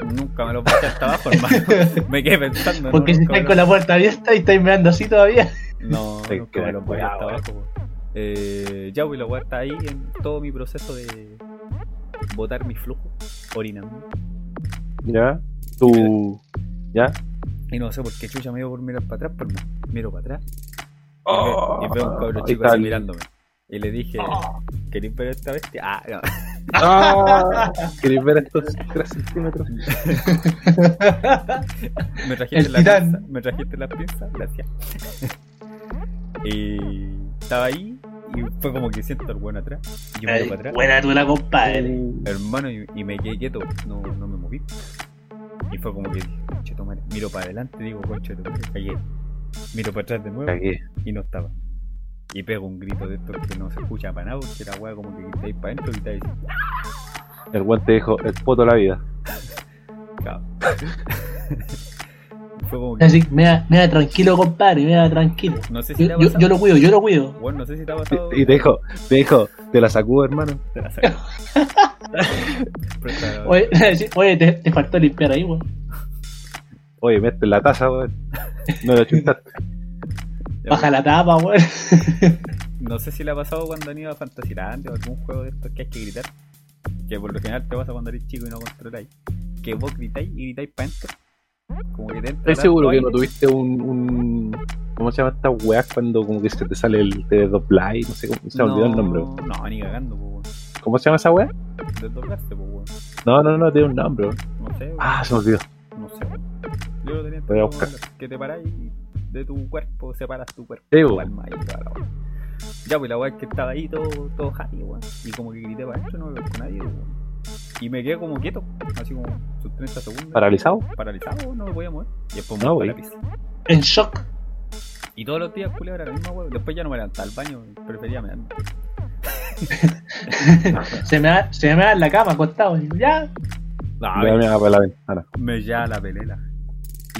Nunca me lo bajé hasta abajo, hermano. (laughs) Me quedé pensando. Porque no, si estáis me con la puerta abierta y estáis mirando así todavía. lo- No, Te (laughs) nunca me lo cuidado, hasta abajo. Eh, ya, pues la weá está ahí en todo mi proceso de botar mi flujo, orinando. ¿Ya? Tú. ¿Ya? Y no sé por qué chucha me dio por mirar para atrás, pero me miro para atrás. Y, Oh, y veo un cabro ahí chico así mirándome. Y le dije, ¿queréis ver esta bestia? Ah, no. Ah, ¿Queréis ver estos 3 centímetros? (laughs) me trajiste El la titán. pinza, me trajiste la pinza, gracias. (laughs) y estaba ahí y fue como que siento al bueno atrás. Y yo Ay, para atrás, buena tú la compadre. hermano, y, y me quedé quieto, no, no me moví. Y fue como que dije, conche. Miro para adelante, digo, conche cagué. Miro para atrás de nuevo Cagué. y no estaba. Y pego un grito de estos que no se escucha para nada, porque la weá como que gritáis para adentro y gritáis El guante dijo: el poto la vida. (laughs) Fue como que. Así, mira, mira, tranquilo, compadre, mira, tranquilo. No sé si te Yo, ha yo, yo lo cuido, yo lo cuido. Bueno, no sé si te ha pasado. Y te dijo: Te dijo, te la sacudo, hermano. Te la saco. (laughs) Presta- Oye, (laughs) oye te, te faltó limpiar ahí, weón. Oye, mete la taza, weón. No lo chutaste. Baja la tapa, weón. (laughs) No sé si le ha pasado cuando han ido a Fantasyland o algún juego de estos que hay que gritar. Que por lo general te pasa cuando eres chico y no controláis. Que vos gritáis y gritáis para adentro. Como que te entra Estoy seguro que no tuviste un, un. ¿Cómo se llama esta weá cuando como que se te sale el te dobláis? No sé cómo se me olvidó el nombre. weón. No, ni cagando, po, weón. ¿Cómo se llama esa weá? Desdoblarse, po, weón. No, no, no, tiene un nombre. weón. No sé, weón. Ah, se me olvidó. No sé, weón. Yo lo tenía Voy a buscar. que te paráis de tu cuerpo, separas tu cuerpo, Sí, tu weón. alma y toda la weá. Ya, pues la weá es que estaba ahí todo, todo happy, weón. Y como que grité para adentro, no me veo con nadie, weón. Y me quedé como quieto, así como sus 30 segundos. ¿Paralizado? Paralizado, no me podía mover. Y después No, me fui a güey. la pizza. En shock. Y todos los días, culiao, era la misma weón. Después ya no me levantaba al baño, prefería me (laughs) se me da, se me da en la cama acostado. y ya. No, Me da por la ventana. me ya la pelela.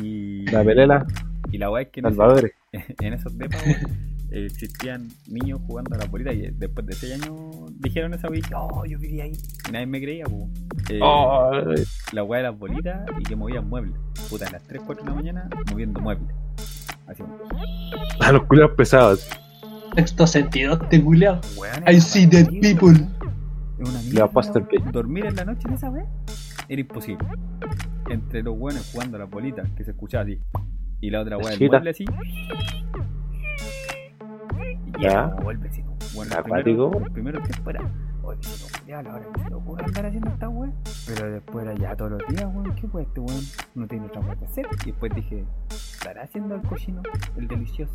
Y La pelela, Y la weá es que en, ese- Salvador. (laughs) en esos depas, eh, existían niños jugando a la bolita y eh, después de 6 años dijeron esa weá oh, yo vivía ahí. Y nadie me creía. Eh, La weá de las bolitas y que movían muebles. Puta, a las 3, 4 de la mañana moviendo muebles. Así a los culiados pesados. Sexto sentido, te weón, I see dead people. Es una Le mierda, play. Dormir en la noche en esa weá era imposible. Entre los buenos jugando a las bolitas, que se escuchaba así. Y la otra weá Chita. mueble así. Y Ya. vuelve así. como, Bueno, Acuático. primeros, los primeros tiempos era. Oye, no, la hora que se le ocurre andar haciendo esta weá. Pero después era ya todos los días, weón. ¿Qué fue este weón? No tiene otra weá que hacer. Y después dije, ¿estará haciendo el cochino? El delicioso.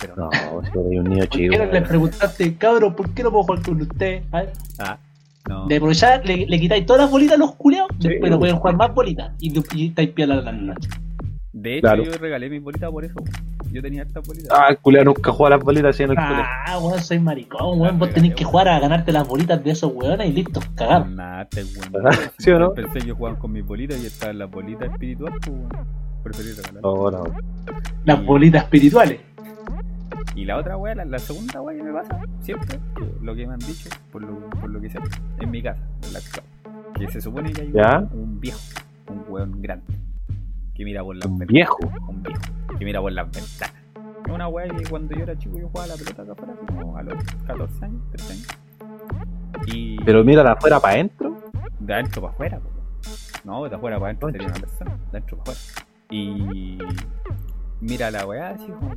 Pero no. No, si hay un niño ¿Por chico. qué no le weón. preguntaste, cabrón, por qué no puedo jugar con usted? Ver, Ah, no. De aprovechar, le, le quitáis todas las bolitas a los culiados, Sí, después no pueden jugar más bolitas y, y estáis piola a la noche. De hecho, Claro. yo regalé mis bolitas por eso. Yo tenía estas bolitas. Ah, el culiado nunca juega a las bolitas así en el. Ah, weón, soy maricón, weón. Vos tenés que jugar a ganarte las bolitas de esos weones y listo, cagar. Nada, este weón. (laughs) Ah, ¿Sí o no? Pensé que jugaban con mis bolitas y estaban las bolitas espirituales, pues weón. Preferí regalar. No, no. Las Y- bolitas espirituales. Y la otra weá, la, la segunda weá que me pasa, siempre, lo que me han dicho, por lo, por lo que sé, en mi casa, en la actual, que se supone que hay ¿Ya? un, un viejo, un weón grande, que mira por las Un ventanas. viejo. Un viejo, que mira por las ventanas. Una weá que cuando yo era chico yo jugaba la pelota acá afuera, como a los 14 años, 13 años. Y Pero mira de afuera para adentro. de adentro para afuera, po. no, de afuera para adentro sería una persona, de adentro para afuera. Y mira la weá así como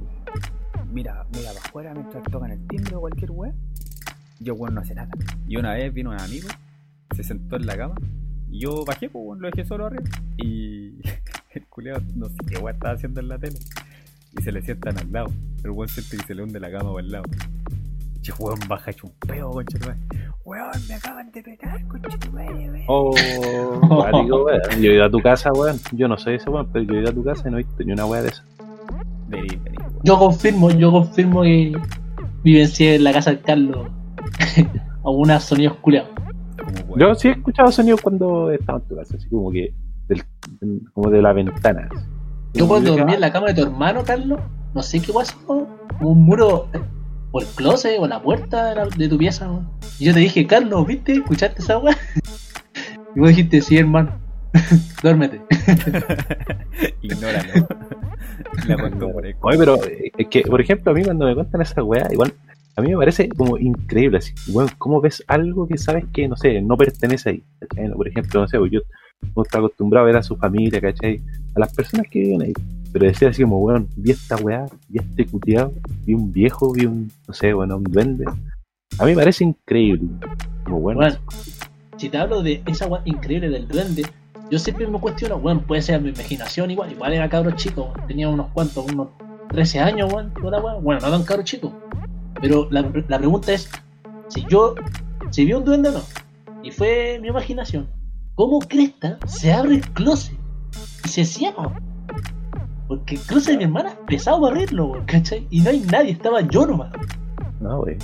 mira, mira para afuera mientras tocan el timbre o cualquier weá. Yo weón no hace nada. Y una vez vino un amigo, se sentó en la cama, y yo bajé, pues lo dejé solo arriba. Y (laughs) el culiado no sé qué weá estaba haciendo en la tele. Y se le sientan al lado. El weón siente que se le hunde la cama por el lado. Che, weón, baja hecho un peo, concha. Weón, me acaban de pegar, concha weón. Oh, (laughs) weón. Yo he ido a tu casa, weón. Yo no soy ese weón, pero yo he ido a tu casa y no he visto ni una weá de eso. Vení, vení, weón. Yo confirmo, yo confirmo que vivencié en la casa del Carlos (laughs) algunos sonidos weón. Yo sí he escuchado sonidos cuando estaba en tu casa, así como que del, como de la ventana. Yo cuando dormí en la cama de tu hermano, Carlos, no sé qué pasó, como un muro o el closet o la puerta de, la- de tu pieza. Y yo te dije, Carlos, ¿viste? ¿Escuchaste esa weá? (laughs) Y vos dijiste, sí, hermano, (laughs) duérmete. (laughs) Ignóralo. La por. Oye, pero es que, por ejemplo, a mí cuando me cuentan esa weá, igual, a mí me parece como increíble, así, weón, ¿cómo ves algo que sabes que, no sé, no pertenece ahí? Por ejemplo, no sé, pues yo no estoy acostumbrado a ver a su familia, ¿cachai? A las personas que viven ahí. Pero decía así como, weón, vi esta weá, vi este cuteado, vi un viejo, vi un, no sé, bueno, un duende. A mí me parece increíble. Como, bueno, si te hablo de esa weá increíble del duende, yo siempre me cuestiono, bueno, puede ser mi imaginación igual, igual era cabro chico, weón, tenía unos cuantos, unos 13 años, weón, bueno, no tan cabro chico. Pero la, la pregunta es, si yo, si vi un duende o no, y fue mi imaginación, ¿cómo cresta se abre el closet y se cierra? Porque el closet de mi hermana es pesado para abrirlo, weón, ¿cachai? Y no hay nadie, estaba yo nomás. no, wey.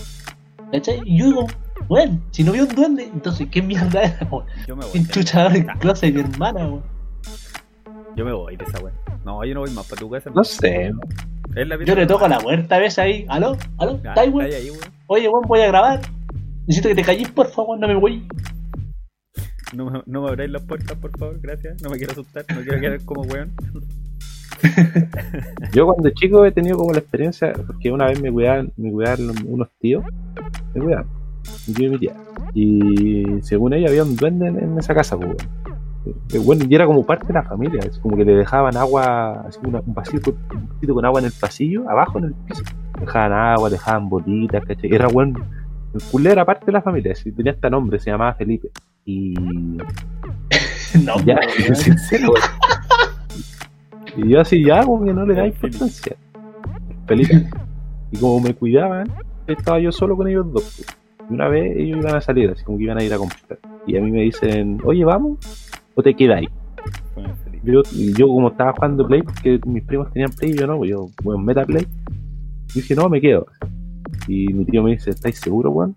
¿Cachai? Y yo digo, bueno, si no vio un duende, entonces ¿qué mierda era? weón? Yo me voy. ¿Quién chucha abre el closet de mi hermana, weón? Yo me voy de esa weá. No, yo no voy más para tu casa. No sé. Yo le toco a la puerta a veces ahí, ¿aló? ¿aló? ¿Está ahí, weón. Oye, weón, voy a grabar. Necesito que te calles, por favor, no me voy. No, me- no me abráis las puertas, por favor, gracias. No me quiero asustar, no quiero quedar como weón. (laughs) Yo cuando chico he tenido como la experiencia, porque una vez me cuidaban, me cuidaron unos tíos, me cuidaban, tío y mi tía. Y según ella había un duende en, esa casa, pues, Bueno, y era como parte de la familia, es como que le dejaban agua, así una- un vasito, con agua en el pasillo, abajo en el piso. Dejaban agua, dejaban bolitas, ¿cachai? Era bueno, el culé era parte de la familia, así, tenía este nombre, se llamaba Felipe. Y (laughs) No, ya, (laughs) sincero, weón. Y yo así ya, como que no le da importancia. Felipe. Y como me cuidaban, estaba yo solo con ellos dos. pues. Y una vez ellos iban a salir, así como que iban a ir a comprar. Y a mí me dicen, oye, vamos, o te quedáis. Yo, yo como estaba jugando Play, porque mis primos tenían Play y yo no, pues yo, bueno, meta Play. Y dije, no, me quedo. Y mi tío me dice, ¿estáis seguro, weón?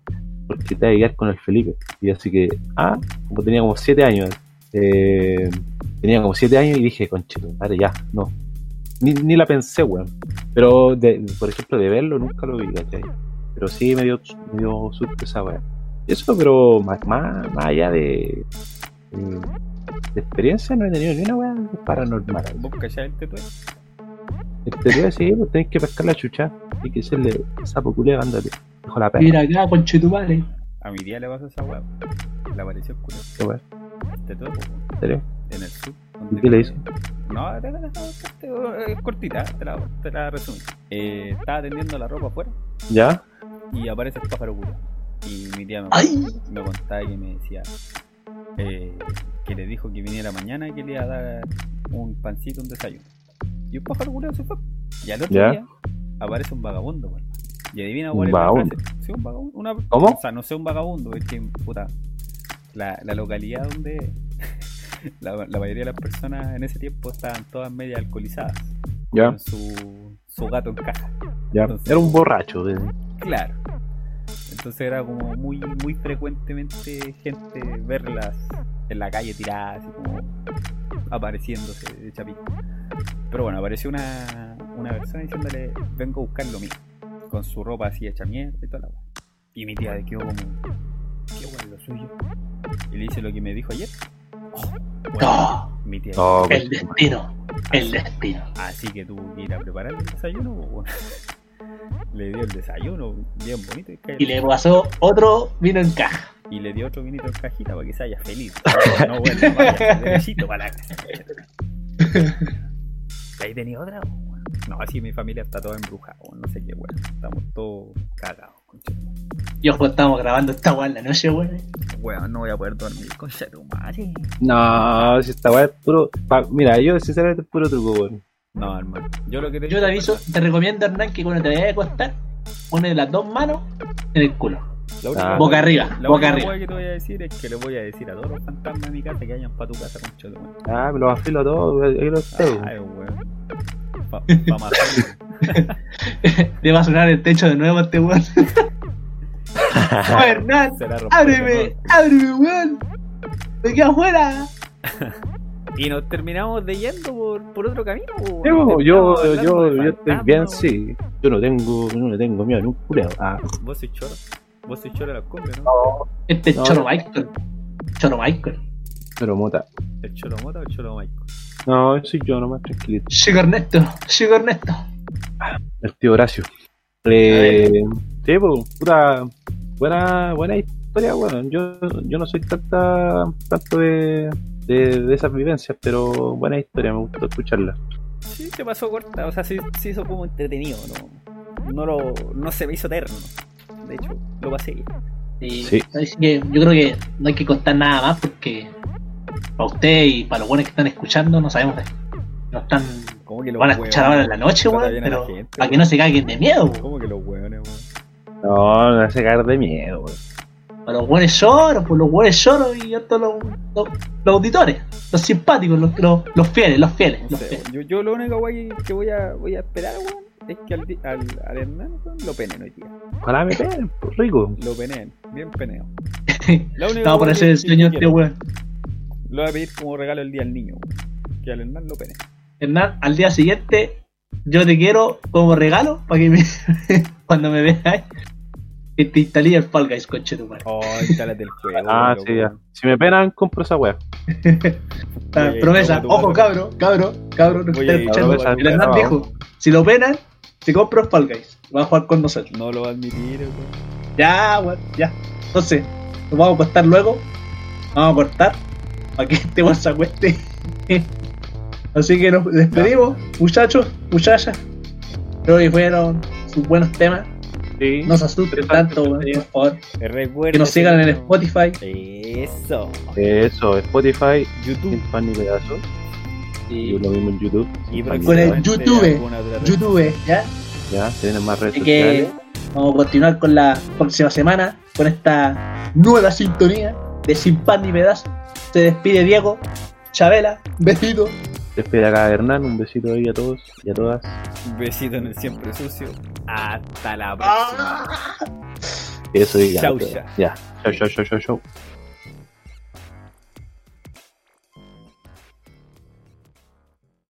Porque te vas a quedar con el Felipe. Y así que, ah, como tenía como 7 años, eh, tenía como 7 años y dije, conchito, madre, ya, no. Ni, ni la pensé, weón. Pero, de, por ejemplo, de verlo nunca lo vi, ¿cachai? Pero sí me dio, me dio susto esa weón. Eso, pero más, más, más allá de, de, de experiencia, no he tenido ni una weón paranormal. ¿Vos cachás el tetué? Este sí, pues tenés que pescar la chucha y que se le sapo culeo, ándate. Dejo la perra. Mira acá, conchetumare. A mi tía le pasó esa weá. Le apareció el culo. Qué El tetué, po, ¿En serio? en el sur. ¿Y qué le hizo? No, te- es cortita, te la, te la resumí. Eh, estaba tendiendo la ropa afuera ¿Ya? y aparece el pájaro culo. Y mi tía me, contaba que me decía eh, que le dijo que viniera mañana y que le iba a dar un pancito, un desayuno. Y un pájaro culo se fue. Y al otro Ya. día aparece un vagabundo, weón. Y adivina ¿Un cuál es vagabundo? Sí, un vagabundo. Una, ¿Cómo? O sea, no sé un vagabundo, es que, puta, la, la localidad donde (laughs) la, la mayoría de las personas en ese tiempo estaban todas media alcoholizadas. ¿Ya? Con su, su gato en caja. ¿Ya? Entonces- Era un borracho. Claro. Entonces era como muy muy frecuentemente gente verlas en la calle tiradas, así como apareciéndose de chapito. Pero bueno, apareció una, una persona diciéndole, vengo a buscar lo mío. Con su ropa así hecha mierda y toda la weá. Y mi tía quedó como, ¿qué es lo suyo? Y le dice lo que me dijo ayer. Oh, bueno, No, mi tía Oh, el destino. El destino. Así que tuvo que ir a preparar el desayuno. pues, bueno. Le dio el desayuno bien bonito y, Y le pasó otro vino en caja. y le dio otro vinito en cajita para que se haya feliz. No, bueno, vaya, derechito para la casa. Ahí tenía otra. No, así mi familia está toda embrujada. bueno, No sé qué, bueno. Estamos todos cagados. concha. Y ojo, estamos grabando esta weá en la noche, weón. Weón, no voy a poder dormir con tu madre. No, si esta weá es puro. pa- mira, yo sinceramente es puro truco, weón. No, hermano. Yo lo que te Yo te aviso, te recomiendo, Hernán, que cuando te vayas a acostar, pones las dos manos en el culo. La única Ah. Boca arriba, La boca única arriba. wea que te voy a decir es que le voy a decir a todos los fantasmas de mi casa que vayan para tu casa con tu madre. Ah, me lo vacilo a todo, weón, ahí lo weón. Ay, weón. Pa, pa matar, (laughs) Te va a sonar el techo de nuevo este weón. (laughs) ¡Oh, Hernán! ¡Ábreme! de ¡Ábreme, weón! ¡Me quedo afuera! (laughs) Y nos terminamos de yendo por, por otro camino. Sí, yo, yo, de yo estoy bien, sí. Yo no tengo, yo no le tengo miedo a ningún. Ah, Vos sois choro. Vos sois choro de la cumbia, ¿no? no, Este es No, Choro no. Michael. Choro Michael. pero mota. ¿El choro mota o el choro Michael? No, soy yo nomás, tranquilito. Chico Ernesto. Chico Ernesto. El tío Horacio. Eh, sí, pues, puta, buena, buena historia, bueno. Yo, yo no soy tanta, tanto de, de, de esas vivencias, pero buena historia, me gustó escucharla. Sí, se pasó corta. O sea, sí, sí hizo como entretenido, ¿no? No, lo, no se me hizo eterno. De hecho, lo pasé bien. Y Sí. así que yo creo que no hay que contar nada más porque para usted y para los buenos que están escuchando no sabemos de no están ¿Cómo que lo los van a escuchar ahora en la noche, weón, pero gente, para que no se caguen de miedo, weón. ¿Cómo que los hueones, weón? No, no hace caer de miedo, weón. Para los buenos lloros, pues los buenos lloros y estos los, los, los auditores, los simpáticos, los, los, los fieles, los fieles, No los sé, fieles. yo, yo lo único guay que voy a, voy a esperar, weón, es que al, al, al Hernán lo penen hoy día. Ojalá me peguen, pues, rico. Lo peneen, bien peneo. (laughs) Que- el que sueño este weón. Lo voy a pedir como regalo el día al niño, weón. Que al Hernán lo pene. Hernán, al día siguiente yo te quiero como regalo para que me, (laughs) cuando me veas que te instalé el Fall Guys, conche tu madre. Oh, instálate el juego. (laughs) Ah, loco, sí, ya. Si me penan, compro esa weá. (laughs) Ah, Oye, promesa, no, ojo vas a- cabro, cabro, cabro, no Oye, escuchando. promesa, El Hernán no. dijo, si lo penan, se compra el Fall Guys, va a jugar con nosotros. No lo va a admitir, weón. Ya, weón, ya. Entonces, nos vamos a cortar luego. Vamos a cortar para que este weón se acueste. (laughs) Así que nos despedimos, muchachos, muchachas. Creo que fueron sus buenos temas. Sí. No se asusten tanto, weón, por favor. Que nos sigan en. Spotify. Eso. Eso, Spotify, YouTube. sin pan ni pedazo. Y Y lo mismo en YouTube. Y Con el YouTube. YouTube, ¿ya? Ya, tienen más redes Así que sociales. vamos a continuar con la próxima semana con esta nueva sintonía de Sin Pan ni Pedazo. Se despide Diego, Chabela, besito, Despide acá Hernán, un besito ahí a todos y a todas. Un besito en el siempre sucio. Hasta la próxima. Eso y ya. Chau, ya. Ya. Chau, chau, chau, chau, chau.